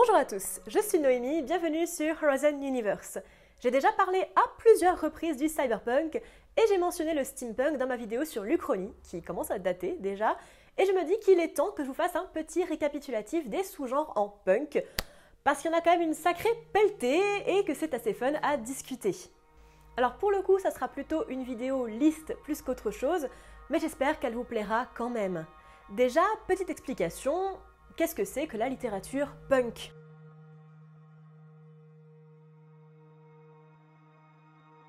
Bonjour à tous, je suis Noémie, bienvenue sur Horizon Universe. J'ai déjà parlé à plusieurs reprises du cyberpunk et j'ai mentionné le steampunk dans ma vidéo sur l'Uchronie, qui commence à dater déjà, et je me dis qu'il est temps que je vous fasse un petit récapitulatif des sous-genres en punk, parce qu'il y en a quand même une sacrée pelletée et que c'est assez fun à discuter. Alors pour le coup, ça sera plutôt une vidéo liste plus qu'autre chose, mais j'espère qu'elle vous plaira quand même. Déjà, petite explication, qu'est-ce que c'est que la littérature punk?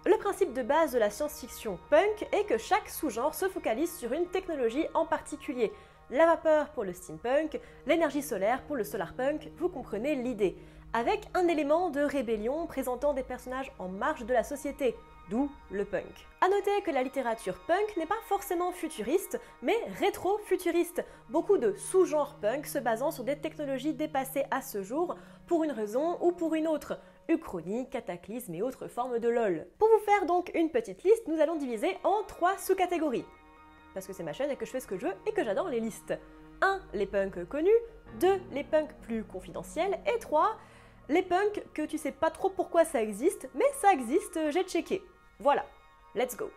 Le principe de base de la science-fiction punk est que chaque sous-genre se focalise sur une technologie en particulier. La vapeur pour le steampunk, l'énergie solaire pour le solarpunk, vous comprenez l'idée. Avec un élément de rébellion présentant des personnages en marge de la société, d'où le punk. A noter que la littérature punk n'est pas forcément futuriste, mais rétro-futuriste. Beaucoup de sous-genres punk se basant sur des technologies dépassées à ce jour pour une raison ou pour une autre. Uchronie, cataclysme et autres formes de LOL. Pour vous faire donc une petite liste, nous allons diviser en trois sous-catégories. Parce que c'est ma chaîne et que je fais ce que je veux et que j'adore les listes. 1. Les punks connus. 2. Les punks plus confidentiels. Et 3. Les punks que tu sais pas trop pourquoi ça existe, mais ça existe, j'ai checké. Voilà, let's go.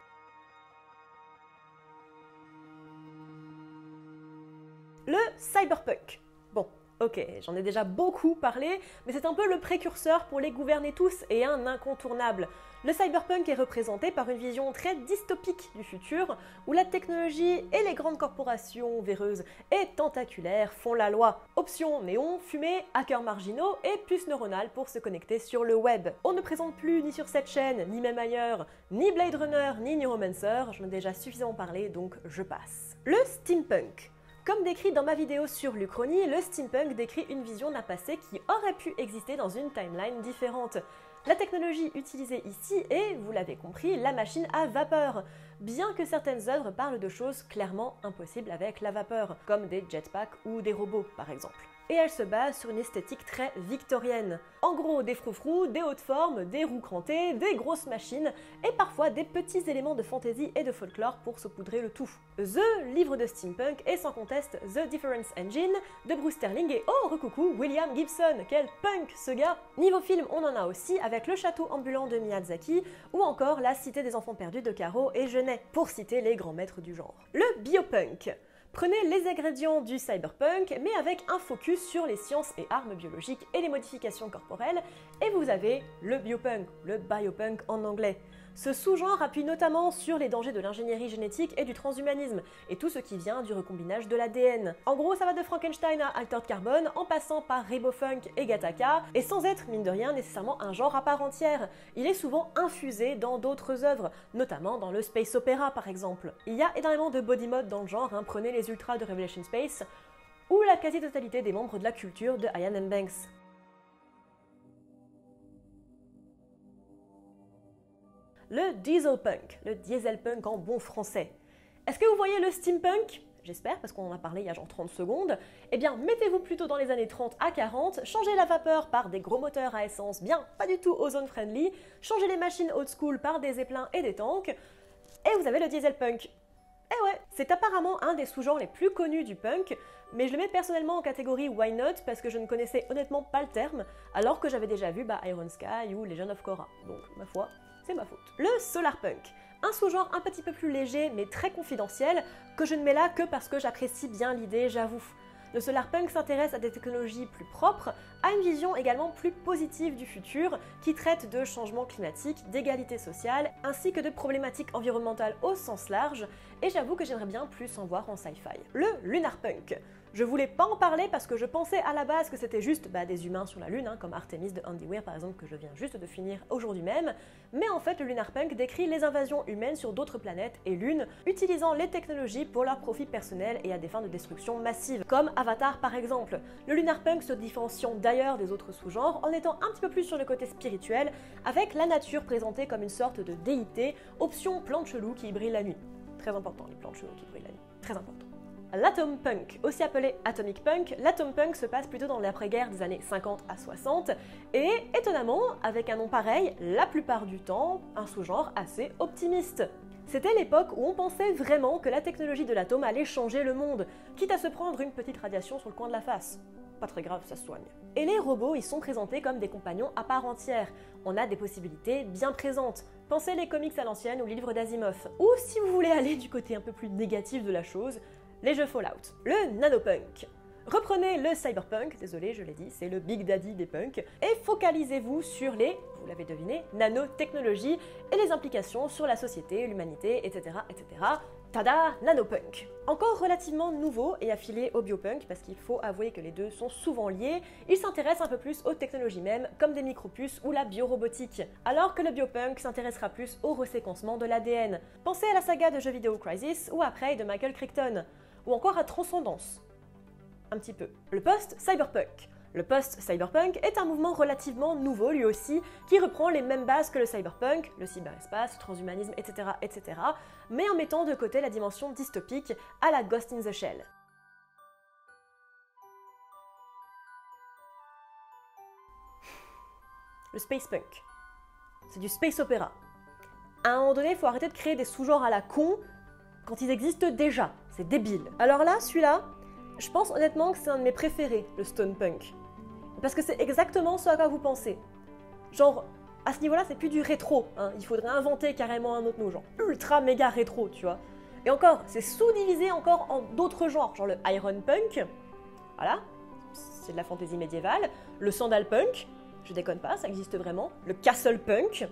Le cyberpunk. Bon, ok, j'en ai déjà beaucoup parlé, mais c'est un peu le précurseur pour les gouverner tous et un incontournable. Le cyberpunk est représenté par une vision très dystopique du futur, où la technologie et les grandes corporations véreuses et tentaculaires font la loi. Option néon, fumée, hackers marginaux et puces neuronales pour se connecter sur le web. On ne présente plus ni sur cette chaîne, ni même ailleurs, ni Blade Runner, ni Neuromancer, j'en ai déjà suffisamment parlé, donc je passe. Le steampunk. Comme décrit dans ma vidéo sur l'Uchronie, le steampunk décrit une vision d'un passé qui aurait pu exister dans une timeline différente. La technologie utilisée ici est, vous l'avez compris, la machine à vapeur, bien que certaines œuvres parlent de choses clairement impossibles avec la vapeur, comme des jetpacks ou des robots par exemple et elle se base sur une esthétique très victorienne. En gros, des froufrous, des hautes formes, des roues crantées, des grosses machines, et parfois des petits éléments de fantaisie et de folklore pour saupoudrer le tout. The, livre de steampunk, est sans conteste The Difference Engine de Bruce Sterling et oh recoucou William Gibson, quel punk ce gars Niveau film, on en a aussi avec Le Château ambulant de Miyazaki ou encore La Cité des enfants perdus de Caro et Genet, pour citer les grands maîtres du genre. Le biopunk Prenez les ingrédients du cyberpunk, mais avec un focus sur les sciences et armes biologiques et les modifications corporelles, et vous avez le biopunk, le biopunk en anglais. Ce sous-genre appuie notamment sur les dangers de l'ingénierie génétique et du transhumanisme, et tout ce qui vient du recombinage de l'ADN. En gros, ça va de Frankenstein à Altered Carbon, en passant par Ribofunk et Gattaca, et sans être, mine de rien, nécessairement un genre à part entière. Il est souvent infusé dans d'autres œuvres, notamment dans le space opera par exemple. Il y a énormément de body mode dans le genre, hein. prenez les ultras de Revelation Space, ou la quasi-totalité des membres de la culture de Ian M. Banks. Le dieselpunk, le dieselpunk en bon français. Est-ce que vous voyez le steampunk? J'espère, parce qu'on en a parlé il y a genre 30 secondes. Eh bien, mettez-vous plutôt dans les années 30 à 40, changez la vapeur par des gros moteurs à essence bien pas du tout ozone friendly, changez les machines old school par des zeppelins et des tanks, et vous avez le dieselpunk. Eh ouais, c'est apparemment un des sous-genres les plus connus du punk, mais je le mets personnellement en catégorie Why Not parce que je ne connaissais honnêtement pas le terme, alors que j'avais déjà vu bah, Iron Sky ou Legend of Korra. Donc, ma foi, c'est ma faute. Le solarpunk, un sous-genre un petit peu plus léger mais très confidentiel que je ne mets là que parce que j'apprécie bien l'idée, j'avoue. Le solarpunk s'intéresse à des technologies plus propres, à une vision également plus positive du futur qui traite de changement climatique, d'égalité sociale, ainsi que de problématiques environnementales au sens large, et j'avoue que j'aimerais bien plus en voir en sci-fi. Le lunarpunk. Je voulais pas en parler parce que je pensais à la base que c'était juste bah, des humains sur la Lune, hein, comme Artemis de Andy Weir par exemple, que je viens juste de finir aujourd'hui même, mais en fait le lunarpunk décrit les invasions humaines sur d'autres planètes et lunes, utilisant les technologies pour leur profit personnel et à des fins de destruction massive, comme Avatar par exemple. Le lunarpunk se différenciant d'ailleurs des autres sous-genres en étant un petit peu plus sur le côté spirituel, avec la nature présentée comme une sorte de déité, option plante chelou qui brille la nuit. Très important, les plantes chelous qui brillent la nuit. Très important. L'atom punk, aussi appelé atomic punk, l'atom punk se passe plutôt dans l'après-guerre des années 50 à 60 et étonnamment, avec un nom pareil, la plupart du temps, un sous-genre assez optimiste. C'était l'époque où on pensait vraiment que la technologie de l'atome allait changer le monde, quitte à se prendre une petite radiation sur le coin de la face. pas très grave, ça se soigne. Et les robots, ils sont présentés comme des compagnons à part entière. On a des possibilités bien présentes. Pensez les comics à l'ancienne ou livres d'Asimov. Ou si vous voulez aller du côté un peu plus négatif de la chose, les jeux Fallout. Le nanopunk. Reprenez le cyberpunk, désolé je l'ai dit, c'est le big daddy des punks, et focalisez-vous sur les, vous l'avez deviné, nanotechnologies et les implications sur la société, l'humanité, etc., etc. Tada, nanopunk. Encore relativement nouveau et affilié au biopunk, parce qu'il faut avouer que les deux sont souvent liés, il s'intéresse un peu plus aux technologies mêmes, comme des micropuces ou la biorobotique, alors que le biopunk s'intéressera plus au reséquencement de l'ADN. Pensez à la saga de jeux vidéo Crisis ou après de Michael Crichton, ou encore à Transcendance un petit peu. Le post-cyberpunk. Le post-cyberpunk est un mouvement relativement nouveau lui aussi, qui reprend les mêmes bases que le cyberpunk, le cyberespace, le transhumanisme, etc., etc., mais en mettant de côté la dimension dystopique à la Ghost in the Shell. Le space punk. C'est du space opéra. À un moment donné, il faut arrêter de créer des sous-genres à la con quand ils existent déjà. C'est débile. Alors là, celui-là, je pense honnêtement que c'est un de mes préférés, le stone punk. Parce que c'est exactement ce à quoi vous pensez. Genre, à ce niveau-là, c'est plus du rétro. Hein. Il faudrait inventer carrément un autre nom, genre ultra méga rétro, tu vois. Et encore, c'est sous-divisé encore en d'autres genres, genre le iron punk, voilà, c'est de la fantaisie médiévale, le sandal punk, je déconne pas, ça existe vraiment, le castle punk,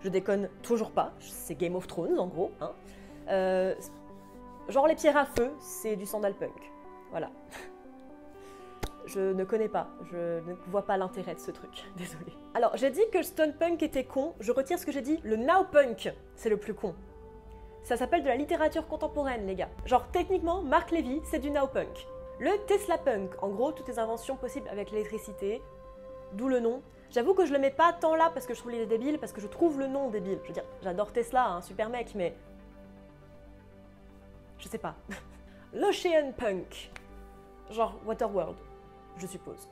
je déconne toujours pas, c'est Game of Thrones en gros, hein. Euh, genre les pierres à feu, c'est du sandal punk. Voilà. Je ne connais pas, je ne vois pas l'intérêt de ce truc, désolé. Alors, j'ai dit que le stone punk était con, je retire ce que j'ai dit, le now punk, c'est le plus con. Ça s'appelle de la littérature contemporaine, les gars. Genre, techniquement, Mark Levy, c'est du now punk. Le Tesla punk, en gros, toutes les inventions possibles avec l'électricité, d'où le nom. J'avoue que je le mets pas tant là parce que je trouve l'idée débile, parce que je trouve le nom débile. Je veux dire, j'adore Tesla, un super mec, mais. Je sais pas. L'Ocean Punk. Genre Waterworld, je suppose.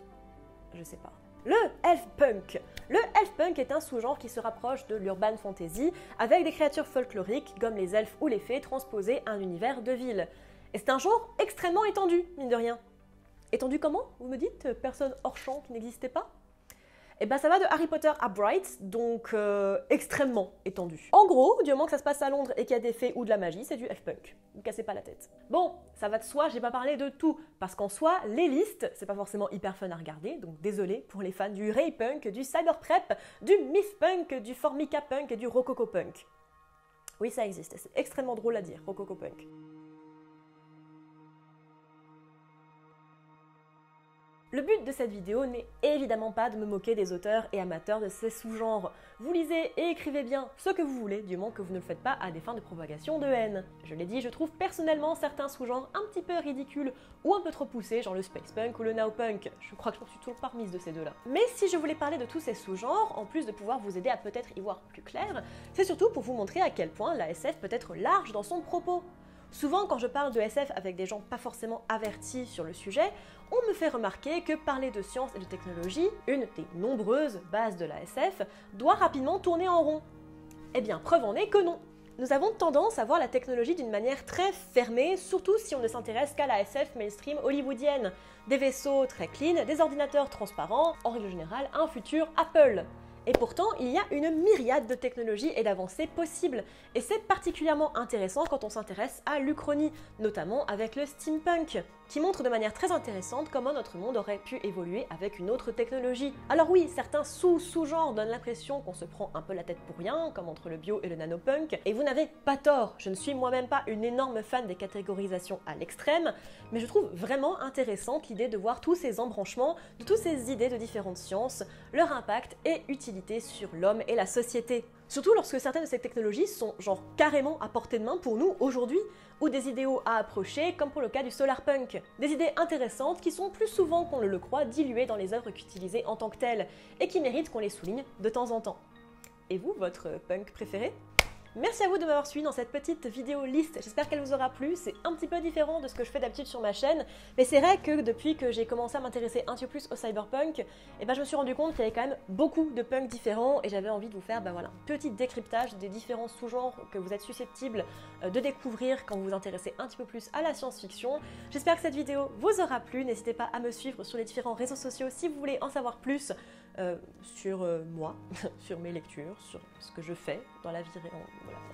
Je sais pas. Le elf punk. Le elf punk est un sous-genre qui se rapproche de l'urban fantasy avec des créatures folkloriques comme les elfes ou les fées transposées à un univers de ville. Et c'est un genre extrêmement étendu, mine de rien. Étendu comment Vous me dites? Personne hors champ qui n'existait pas? Et eh ben ça va de Harry Potter à Bright, donc euh, extrêmement étendu. En gros, du moment que ça se passe à Londres et qu'il y a des fées ou de la magie, c'est du F-punk. Ne cassez pas la tête. Bon, ça va de soi, j'ai pas parlé de tout, parce qu'en soi, les listes, c'est pas forcément hyper fun à regarder, donc désolé pour les fans du Ray Punk, du Cyber Prep, du Myth Punk, du Formica Punk et du Rococo Punk. Oui, ça existe, c'est extrêmement drôle à dire, Rococo Punk. Le but de cette vidéo n'est évidemment pas de me moquer des auteurs et amateurs de ces sous-genres. Vous lisez et écrivez bien ce que vous voulez, du moment que vous ne le faites pas à des fins de propagation de haine. Je l'ai dit, je trouve personnellement certains sous-genres un petit peu ridicules ou un peu trop poussés, genre le space punk ou le now punk. Je crois que je suis toujours pas de ces deux-là. Mais si je voulais parler de tous ces sous-genres, en plus de pouvoir vous aider à peut-être y voir plus clair, c'est surtout pour vous montrer à quel point la SF peut être large dans son propos. Souvent, quand je parle de SF avec des gens pas forcément avertis sur le sujet, on me fait remarquer que parler de science et de technologie, une des nombreuses bases de la SF, doit rapidement tourner en rond. Eh bien, preuve en est que non. Nous avons tendance à voir la technologie d'une manière très fermée, surtout si on ne s'intéresse qu'à la SF mainstream hollywoodienne. Des vaisseaux très clean, des ordinateurs transparents, en règle générale un futur Apple. Et pourtant, il y a une myriade de technologies et d'avancées possibles. Et c'est particulièrement intéressant quand on s'intéresse à l'Uchronie, notamment avec le steampunk, qui montre de manière très intéressante comment notre monde aurait pu évoluer avec une autre technologie. Alors oui, certains sous-sous-genres donnent l'impression qu'on se prend un peu la tête pour rien, comme entre le bio et le nanopunk, et vous n'avez pas tort, je ne suis moi-même pas une énorme fan des catégorisations à l'extrême, mais je trouve vraiment intéressante l'idée de voir tous ces embranchements, de toutes ces idées de différentes sciences, leur impact et utilité sur l'homme et la société. Surtout lorsque certaines de ces technologies sont genre carrément à portée de main pour nous aujourd'hui, ou des idéaux à approcher, comme pour le cas du solarpunk. Des idées intéressantes qui sont plus souvent qu'on ne le croit diluées dans les œuvres qu'utilisées en tant que telles, et qui méritent qu'on les souligne de temps en temps. Et vous, votre punk préféré? Merci à vous de m'avoir suivi dans cette petite vidéo liste. J'espère qu'elle vous aura plu. C'est un petit peu différent de ce que je fais d'habitude sur ma chaîne, mais c'est vrai que depuis que j'ai commencé à m'intéresser un petit peu plus au cyberpunk, eh ben, je me suis rendu compte qu'il y avait quand même beaucoup de punks différents et j'avais envie de vous faire ben voilà, un petit décryptage des différents sous-genres que vous êtes susceptibles euh, de découvrir quand vous vous intéressez un petit peu plus à la science-fiction. J'espère que cette vidéo vous aura plu. N'hésitez pas à me suivre sur les différents réseaux sociaux si vous voulez en savoir plus euh, sur euh, moi, sur mes lectures, sur ce que je fais dans la vie,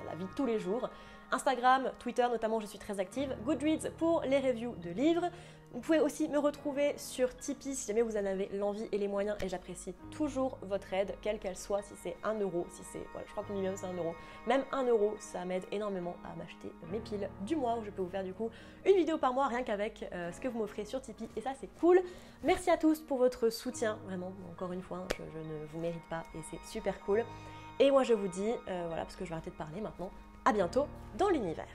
la vie de tous les jours. Instagram, Twitter notamment, je suis très active. Goodreads pour les reviews de livres. Vous pouvez aussi me retrouver sur Tipeee si jamais vous en avez l'envie et les moyens et j'apprécie toujours votre aide, quelle qu'elle soit, si c'est 1 euro, si c'est, voilà, je crois que minimum c'est 1 euro. Même 1 euro, ça m'aide énormément à m'acheter mes piles du mois où je peux vous faire du coup une vidéo par mois rien qu'avec euh, ce que vous m'offrez sur Tipeee et ça c'est cool. Merci à tous pour votre soutien, vraiment, encore une fois, hein, je, ne vous mérite pas et c'est super cool. Et moi je vous dis, euh, voilà, parce que je vais arrêter de parler maintenant, à bientôt dans l'univers.